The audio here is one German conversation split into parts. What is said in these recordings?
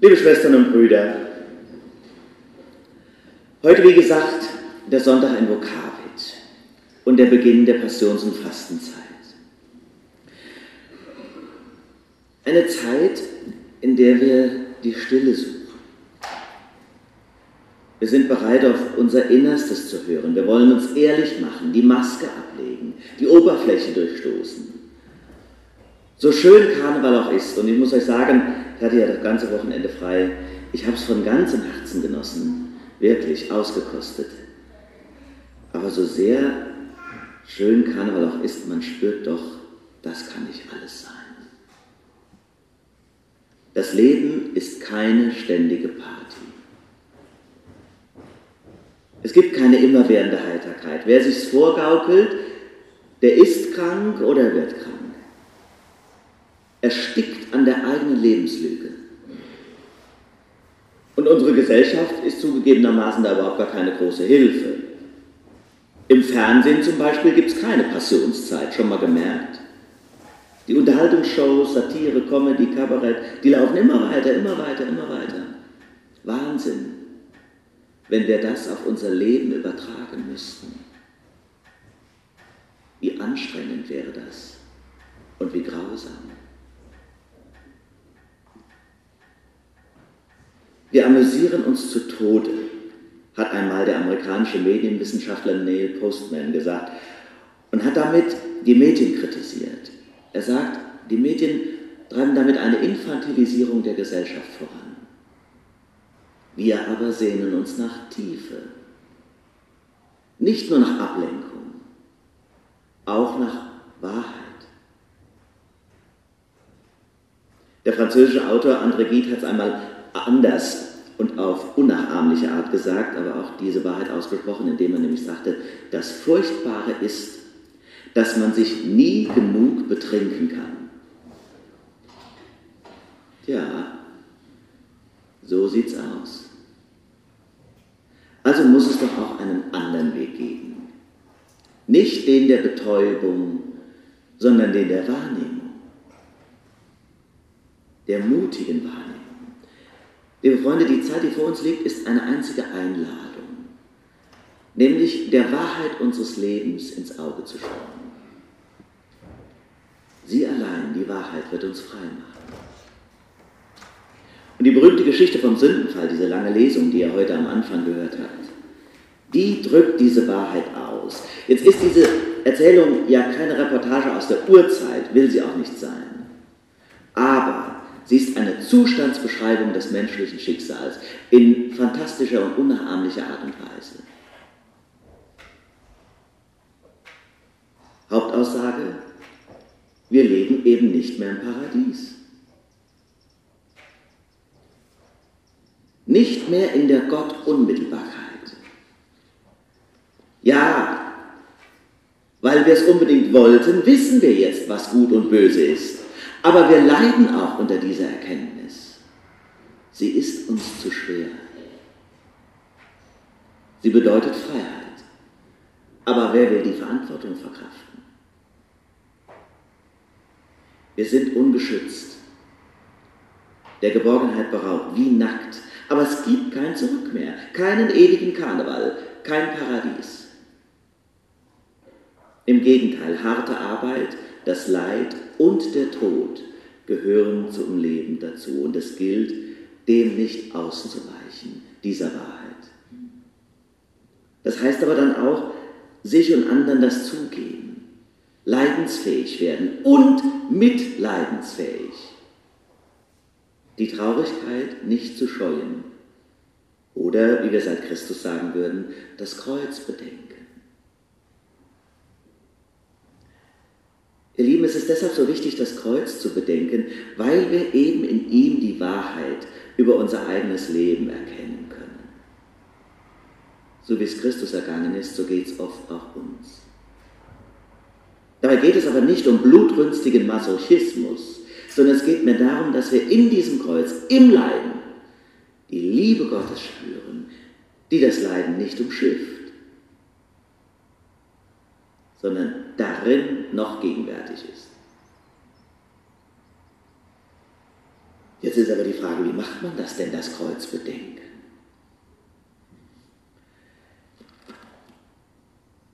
Liebe Schwestern und Brüder, heute wie gesagt der Sonntag in Vokavit und der Beginn der Passions- und Fastenzeit. Eine Zeit, in der wir die Stille suchen. Wir sind bereit, auf unser Innerstes zu hören. Wir wollen uns ehrlich machen, die Maske ablegen, die Oberfläche durchstoßen. So schön Karneval auch ist, und ich muss euch sagen, ich hatte ja das ganze Wochenende frei, ich habe es von ganzem Herzen genossen, wirklich ausgekostet. Aber so sehr schön Karneval auch ist, man spürt doch, das kann nicht alles sein. Das Leben ist keine ständige Party. Es gibt keine immerwährende Heiterkeit. Wer sich's vorgaukelt, der ist krank oder wird krank erstickt an der eigenen Lebenslüge. Und unsere Gesellschaft ist zugegebenermaßen da überhaupt gar keine große Hilfe. Im Fernsehen zum Beispiel gibt es keine Passionszeit, schon mal gemerkt. Die Unterhaltungsshows, Satire, Comedy, Kabarett, die laufen immer weiter, immer weiter, immer weiter. Wahnsinn, wenn wir das auf unser Leben übertragen müssten. Wie anstrengend wäre das und wie grausam. Wir amüsieren uns zu Tode, hat einmal der amerikanische Medienwissenschaftler Neil Postman gesagt und hat damit die Medien kritisiert. Er sagt, die Medien treiben damit eine Infantilisierung der Gesellschaft voran. Wir aber sehnen uns nach Tiefe, nicht nur nach Ablenkung, auch nach Wahrheit. Der französische Autor André Gide hat es einmal anders und auf unnachahmliche Art gesagt, aber auch diese Wahrheit ausgesprochen, indem er nämlich sagte, das Furchtbare ist, dass man sich nie genug betrinken kann. Ja, so sieht's aus. Also muss es doch auch einen anderen Weg geben. Nicht den der Betäubung, sondern den der Wahrnehmung, der mutigen Wahrnehmung. Liebe Freunde, die Zeit, die vor uns liegt, ist eine einzige Einladung, nämlich der Wahrheit unseres Lebens ins Auge zu schauen. Sie allein, die Wahrheit, wird uns frei machen. Und die berühmte Geschichte vom Sündenfall, diese lange Lesung, die ihr heute am Anfang gehört habt, die drückt diese Wahrheit aus. Jetzt ist diese Erzählung ja keine Reportage aus der Urzeit, will sie auch nicht sein. Sie ist eine Zustandsbeschreibung des menschlichen Schicksals in fantastischer und unnachahmlicher Art und Weise. Hauptaussage, wir leben eben nicht mehr im Paradies. Nicht mehr in der Gottunmittelbarkeit. Ja, weil wir es unbedingt wollten, wissen wir jetzt, was gut und böse ist. Aber wir leiden auch unter dieser Erkenntnis. Sie ist uns zu schwer. Sie bedeutet Freiheit. Aber wer will die Verantwortung verkraften? Wir sind ungeschützt, der Geborgenheit beraubt, wie nackt. Aber es gibt kein Zurück mehr, keinen ewigen Karneval, kein Paradies. Im Gegenteil, harte Arbeit, das Leid und der Tod gehören zum Leben dazu. Und es gilt, dem nicht auszuweichen, dieser Wahrheit. Das heißt aber dann auch, sich und anderen das zugeben, leidensfähig werden und mitleidensfähig. Die Traurigkeit nicht zu scheuen oder, wie wir seit Christus sagen würden, das Kreuz bedenken. Ihr Lieben, es ist deshalb so wichtig, das Kreuz zu bedenken, weil wir eben in ihm die Wahrheit über unser eigenes Leben erkennen können. So wie es Christus ergangen ist, so geht es oft auch uns. Dabei geht es aber nicht um blutrünstigen Masochismus, sondern es geht mir darum, dass wir in diesem Kreuz, im Leiden, die Liebe Gottes spüren, die das Leiden nicht umschifft sondern darin noch gegenwärtig ist. Jetzt ist aber die Frage, wie macht man das denn, das Kreuz bedenken?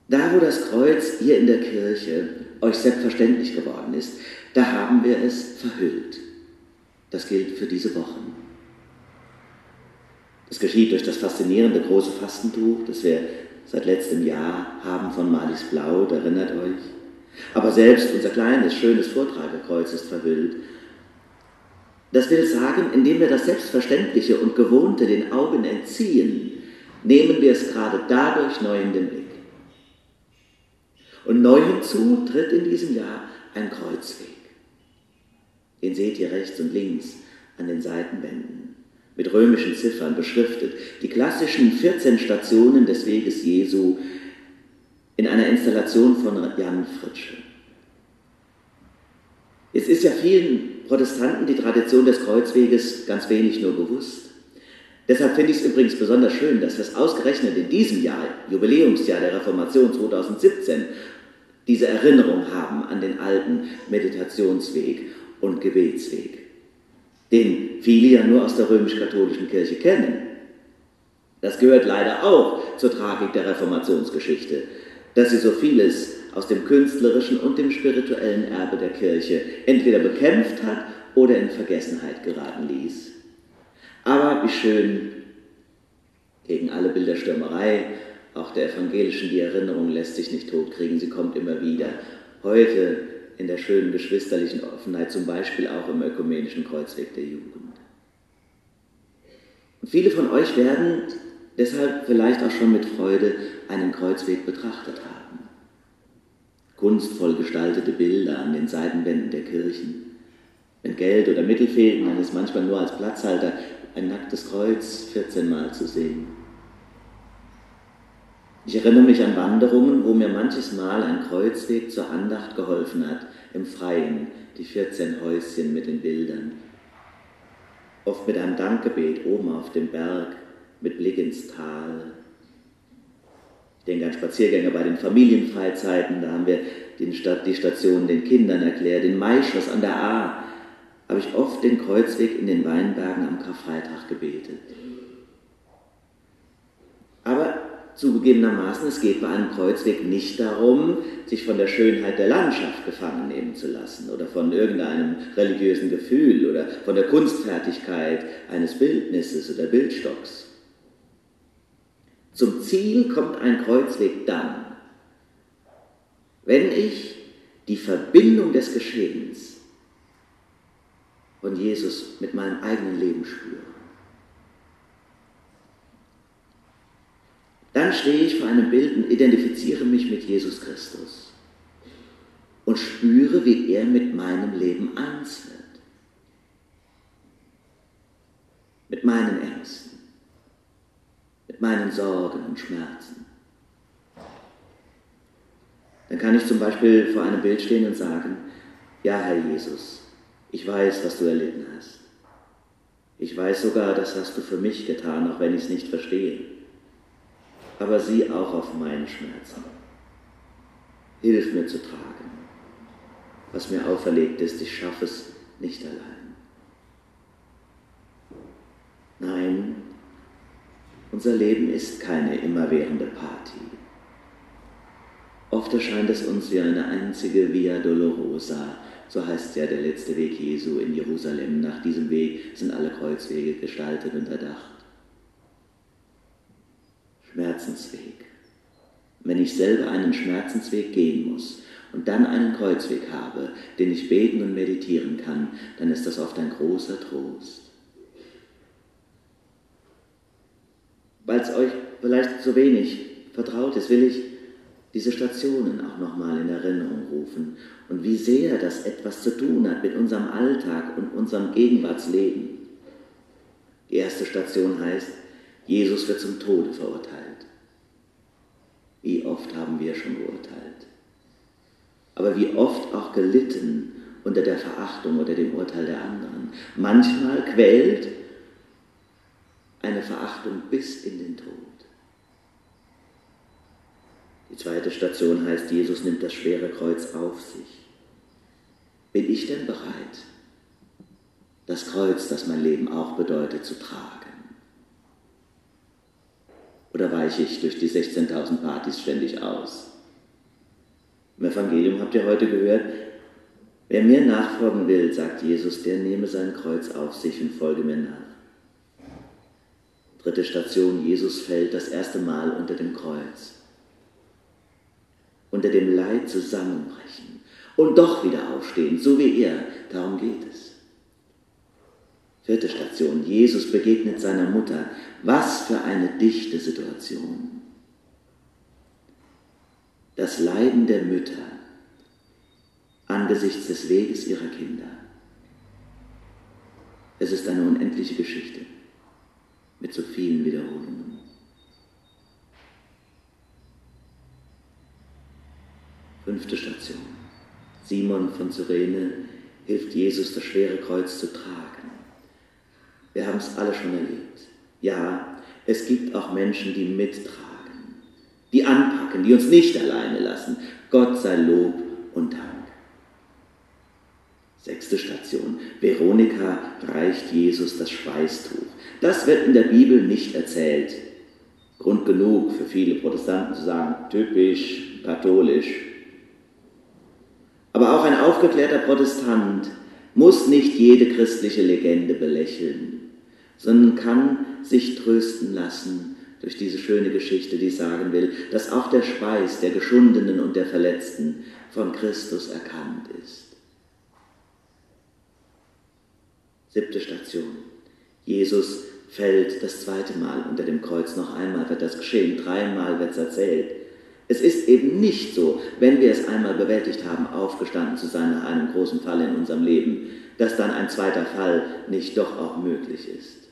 Da, wo das Kreuz hier in der Kirche euch selbstverständlich geworden ist, da haben wir es verhüllt. Das gilt für diese Wochen. Das geschieht durch das faszinierende große Fastentuch, das wir seit letztem Jahr haben von Malis Blau, erinnert euch. Aber selbst unser kleines, schönes Vortragekreuz ist verhüllt. Das will sagen, indem wir das Selbstverständliche und Gewohnte den Augen entziehen, nehmen wir es gerade dadurch neu in den Blick. Und neu hinzu tritt in diesem Jahr ein Kreuzweg. Den seht ihr rechts und links an den Seitenwänden, mit römischen Ziffern beschriftet, die klassischen 14 Stationen des Weges Jesu in einer Installation von Jan Fritsche. Es ist ja vielen Protestanten die Tradition des Kreuzweges ganz wenig nur bewusst. Deshalb finde ich es übrigens besonders schön, dass es ausgerechnet in diesem Jahr, Jubiläumsjahr der Reformation 2017, diese Erinnerung haben an den alten Meditationsweg und Gebetsweg, den viele ja nur aus der römisch-katholischen Kirche kennen. Das gehört leider auch zur Tragik der Reformationsgeschichte, dass sie so vieles aus dem künstlerischen und dem spirituellen Erbe der Kirche entweder bekämpft hat oder in Vergessenheit geraten ließ. Aber wie schön, gegen alle Bilderstürmerei, auch der evangelischen, die Erinnerung lässt sich nicht totkriegen, sie kommt immer wieder. Heute in der schönen geschwisterlichen Offenheit, zum Beispiel auch im ökumenischen Kreuzweg der Jugend. Und viele von euch werden deshalb vielleicht auch schon mit Freude einen Kreuzweg betrachtet haben. Kunstvoll gestaltete Bilder an den Seitenwänden der Kirchen. Wenn Geld oder Mittel fehlten, dann ist manchmal nur als Platzhalter ein nacktes Kreuz 14 Mal zu sehen. Ich erinnere mich an Wanderungen, wo mir manches Mal ein Kreuzweg zur Andacht geholfen hat, im Freien, die 14 Häuschen mit den Bildern. Oft mit einem Dankgebet oben auf dem Berg, mit Blick ins Tal. Ich denke an Spaziergänge bei den Familienfreizeiten, da haben wir die Station den Kindern erklärt, den Maischoss an der A, habe ich oft den Kreuzweg in den Weinbergen am Karfreitag gebetet. Aber Zugegebenermaßen, es geht bei einem Kreuzweg nicht darum, sich von der Schönheit der Landschaft gefangen nehmen zu lassen oder von irgendeinem religiösen Gefühl oder von der Kunstfertigkeit eines Bildnisses oder Bildstocks. Zum Ziel kommt ein Kreuzweg dann, wenn ich die Verbindung des Geschehens von Jesus mit meinem eigenen Leben spüre. Dann stehe ich vor einem Bild und identifiziere mich mit Jesus Christus und spüre, wie er mit meinem Leben eins wird. Mit meinen Ängsten, mit meinen Sorgen und Schmerzen. Dann kann ich zum Beispiel vor einem Bild stehen und sagen, ja Herr Jesus, ich weiß, was du erlitten hast. Ich weiß sogar, das hast du für mich getan, auch wenn ich es nicht verstehe aber sieh auch auf meine Schmerzen. Hilf mir zu tragen. Was mir auferlegt ist, ich schaffe es nicht allein. Nein, unser Leben ist keine immerwährende Party. Oft erscheint es uns wie eine einzige Via Dolorosa, so heißt ja der letzte Weg Jesu in Jerusalem. Nach diesem Weg sind alle Kreuzwege gestaltet und erdacht. Schmerzensweg. Wenn ich selber einen Schmerzensweg gehen muss und dann einen Kreuzweg habe, den ich beten und meditieren kann, dann ist das oft ein großer Trost. Weil es euch vielleicht so wenig vertraut ist, will ich diese Stationen auch nochmal in Erinnerung rufen und wie sehr das etwas zu tun hat mit unserem Alltag und unserem Gegenwartsleben. Die erste Station heißt, Jesus wird zum Tode verurteilt. Wie oft haben wir schon geurteilt. Aber wie oft auch gelitten unter der Verachtung oder dem Urteil der anderen. Manchmal quält eine Verachtung bis in den Tod. Die zweite Station heißt, Jesus nimmt das schwere Kreuz auf sich. Bin ich denn bereit, das Kreuz, das mein Leben auch bedeutet, zu tragen? Oder weiche ich durch die 16.000 Partys ständig aus? Im Evangelium habt ihr heute gehört, wer mir nachfolgen will, sagt Jesus, der nehme sein Kreuz auf sich und folge mir nach. Dritte Station, Jesus fällt das erste Mal unter dem Kreuz. Unter dem Leid zusammenbrechen und doch wieder aufstehen, so wie er. Darum geht es. Vierte Station, Jesus begegnet seiner Mutter. Was für eine dichte Situation. Das Leiden der Mütter angesichts des Weges ihrer Kinder. Es ist eine unendliche Geschichte mit so vielen Wiederholungen. Fünfte Station. Simon von Cyrene hilft Jesus, das schwere Kreuz zu tragen. Wir haben es alle schon erlebt. Ja, es gibt auch Menschen, die mittragen, die anpacken, die uns nicht alleine lassen. Gott sei Lob und Dank. Sechste Station. Veronika reicht Jesus das Schweißtuch. Das wird in der Bibel nicht erzählt. Grund genug für viele Protestanten zu sagen, typisch katholisch. Aber auch ein aufgeklärter Protestant muss nicht jede christliche Legende belächeln, sondern kann sich trösten lassen durch diese schöne Geschichte, die sagen will, dass auch der Schweiß der Geschundenen und der Verletzten von Christus erkannt ist. Siebte Station. Jesus fällt das zweite Mal unter dem Kreuz. Noch einmal wird das geschehen, dreimal wird es erzählt. Es ist eben nicht so, wenn wir es einmal bewältigt haben, aufgestanden zu sein nach einem großen Fall in unserem Leben, dass dann ein zweiter Fall nicht doch auch möglich ist.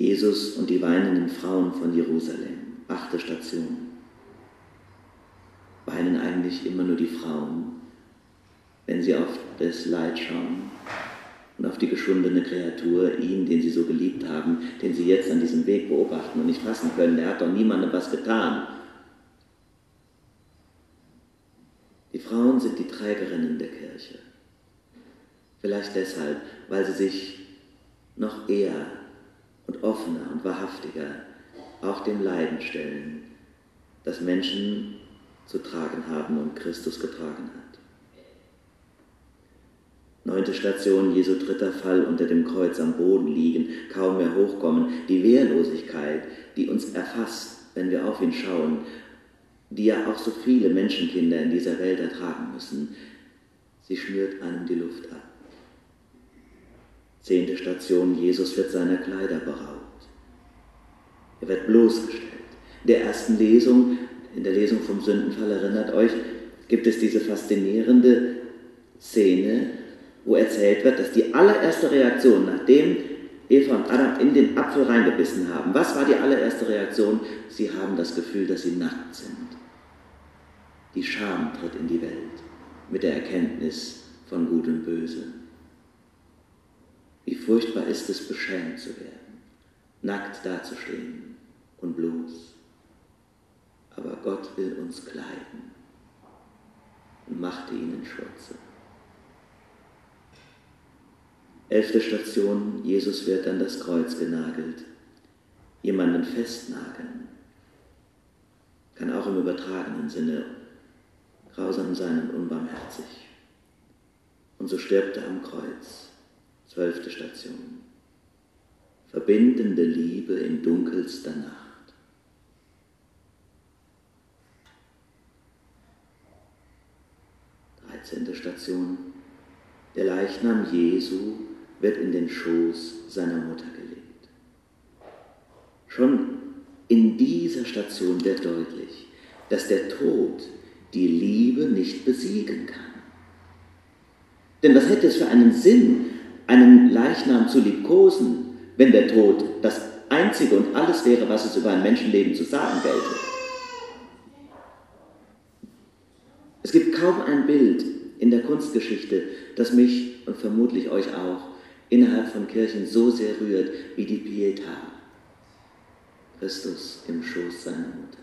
Jesus und die weinenden Frauen von Jerusalem, achte Station weinen eigentlich immer nur die Frauen, wenn sie auf das Leid schauen und auf die geschundene Kreatur, ihn, den sie so geliebt haben, den sie jetzt an diesem Weg beobachten und nicht fassen können. Der hat doch niemandem was getan. Die Frauen sind die Trägerinnen der Kirche. Vielleicht deshalb, weil sie sich noch eher und offener und wahrhaftiger auch dem Leiden stellen, das Menschen zu tragen haben und Christus getragen hat. Neunte Station, Jesu dritter Fall unter dem Kreuz am Boden liegen, kaum mehr hochkommen, die Wehrlosigkeit, die uns erfasst, wenn wir auf ihn schauen, die ja auch so viele Menschenkinder in dieser Welt ertragen müssen, sie schnürt einem die Luft ab. Zehnte Station, Jesus wird seiner Kleider beraubt. Er wird bloßgestellt. In der ersten Lesung in der Lesung vom Sündenfall erinnert euch, gibt es diese faszinierende Szene, wo erzählt wird, dass die allererste Reaktion, nachdem Eva und Adam in den Apfel reingebissen haben, was war die allererste Reaktion? Sie haben das Gefühl, dass sie nackt sind. Die Scham tritt in die Welt mit der Erkenntnis von Gut und Böse. Wie furchtbar ist es, beschämt zu werden, nackt dazustehen und bloß aber Gott will uns kleiden und machte ihnen Schürze. Elfte Station, Jesus wird an das Kreuz genagelt. Jemanden festnageln kann auch im übertragenen Sinne grausam sein und unbarmherzig. Und so stirbt er am Kreuz. Zwölfte Station. Verbindende Liebe in dunkelster Nacht. 13. Station. Der Leichnam Jesu wird in den Schoß seiner Mutter gelegt. Schon in dieser Station wird deutlich, dass der Tod die Liebe nicht besiegen kann. Denn was hätte es für einen Sinn, einen Leichnam zu liebkosen, wenn der Tod das Einzige und alles wäre, was es über ein Menschenleben zu sagen gelte? Es gibt kaum ein Bild in der Kunstgeschichte, das mich und vermutlich euch auch innerhalb von Kirchen so sehr rührt wie die Pietà. Christus im Schoß seiner Mutter.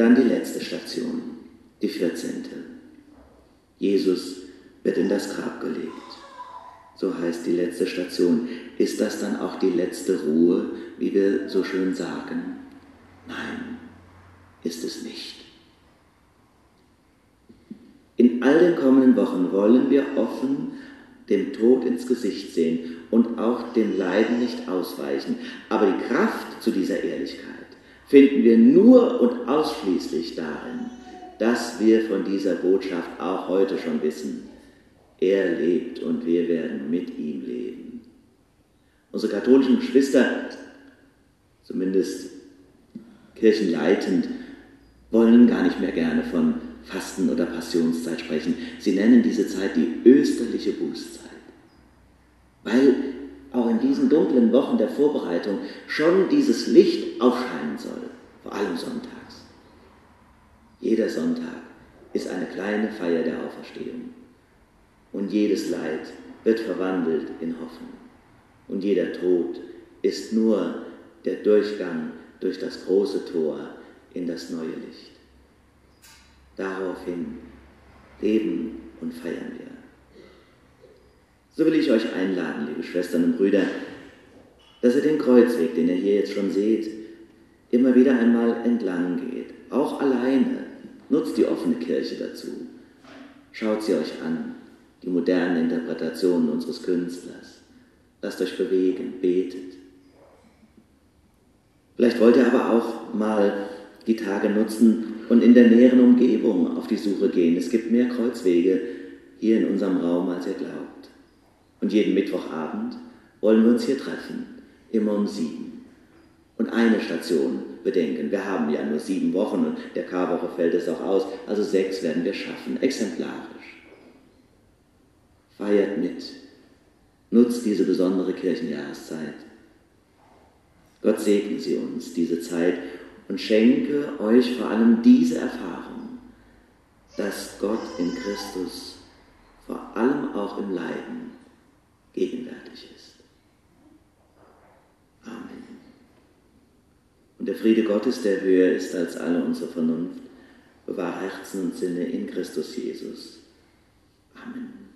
dann die letzte Station, die 14. Jesus wird in das Grab gelegt. So heißt die letzte Station. Ist das dann auch die letzte Ruhe, wie wir so schön sagen? Nein, ist es nicht. In all den kommenden Wochen wollen wir offen dem Tod ins Gesicht sehen und auch dem Leiden nicht ausweichen. Aber die Kraft zu dieser Ehrlichkeit finden wir nur und ausschließlich darin, dass wir von dieser Botschaft auch heute schon wissen. Er lebt und wir werden mit ihm leben. Unsere katholischen Geschwister, zumindest kirchenleitend, wollen gar nicht mehr gerne von Fasten- oder Passionszeit sprechen. Sie nennen diese Zeit die österliche Bußzeit, weil auch in diesen dunklen Wochen der Vorbereitung schon dieses Licht aufscheinen soll, vor allem sonntags. Jeder Sonntag ist eine kleine Feier der Auferstehung und jedes Leid wird verwandelt in Hoffnung und jeder Tod ist nur der Durchgang durch das große Tor in das neue Licht. Daraufhin leben und feiern wir. So will ich euch einladen, liebe Schwestern und Brüder, dass ihr den Kreuzweg, den ihr hier jetzt schon seht, immer wieder einmal entlang geht, auch alleine. Nutzt die offene Kirche dazu. Schaut sie euch an, die modernen Interpretationen unseres Künstlers. Lasst euch bewegen, betet. Vielleicht wollt ihr aber auch mal die Tage nutzen, und in der näheren Umgebung auf die Suche gehen. Es gibt mehr Kreuzwege hier in unserem Raum, als ihr glaubt. Und jeden Mittwochabend wollen wir uns hier treffen, immer um sieben. Und eine Station bedenken. Wir haben ja nur sieben Wochen und der Karwoche fällt es auch aus, also sechs werden wir schaffen, exemplarisch. Feiert mit, nutzt diese besondere Kirchenjahreszeit. Gott segne sie uns, diese Zeit, und schenke euch vor allem diese Erfahrung, dass Gott in Christus vor allem auch im Leiden gegenwärtig ist. Amen. Und der Friede Gottes, der höher ist als alle unsere Vernunft, bewahre Herzen und Sinne in Christus Jesus. Amen.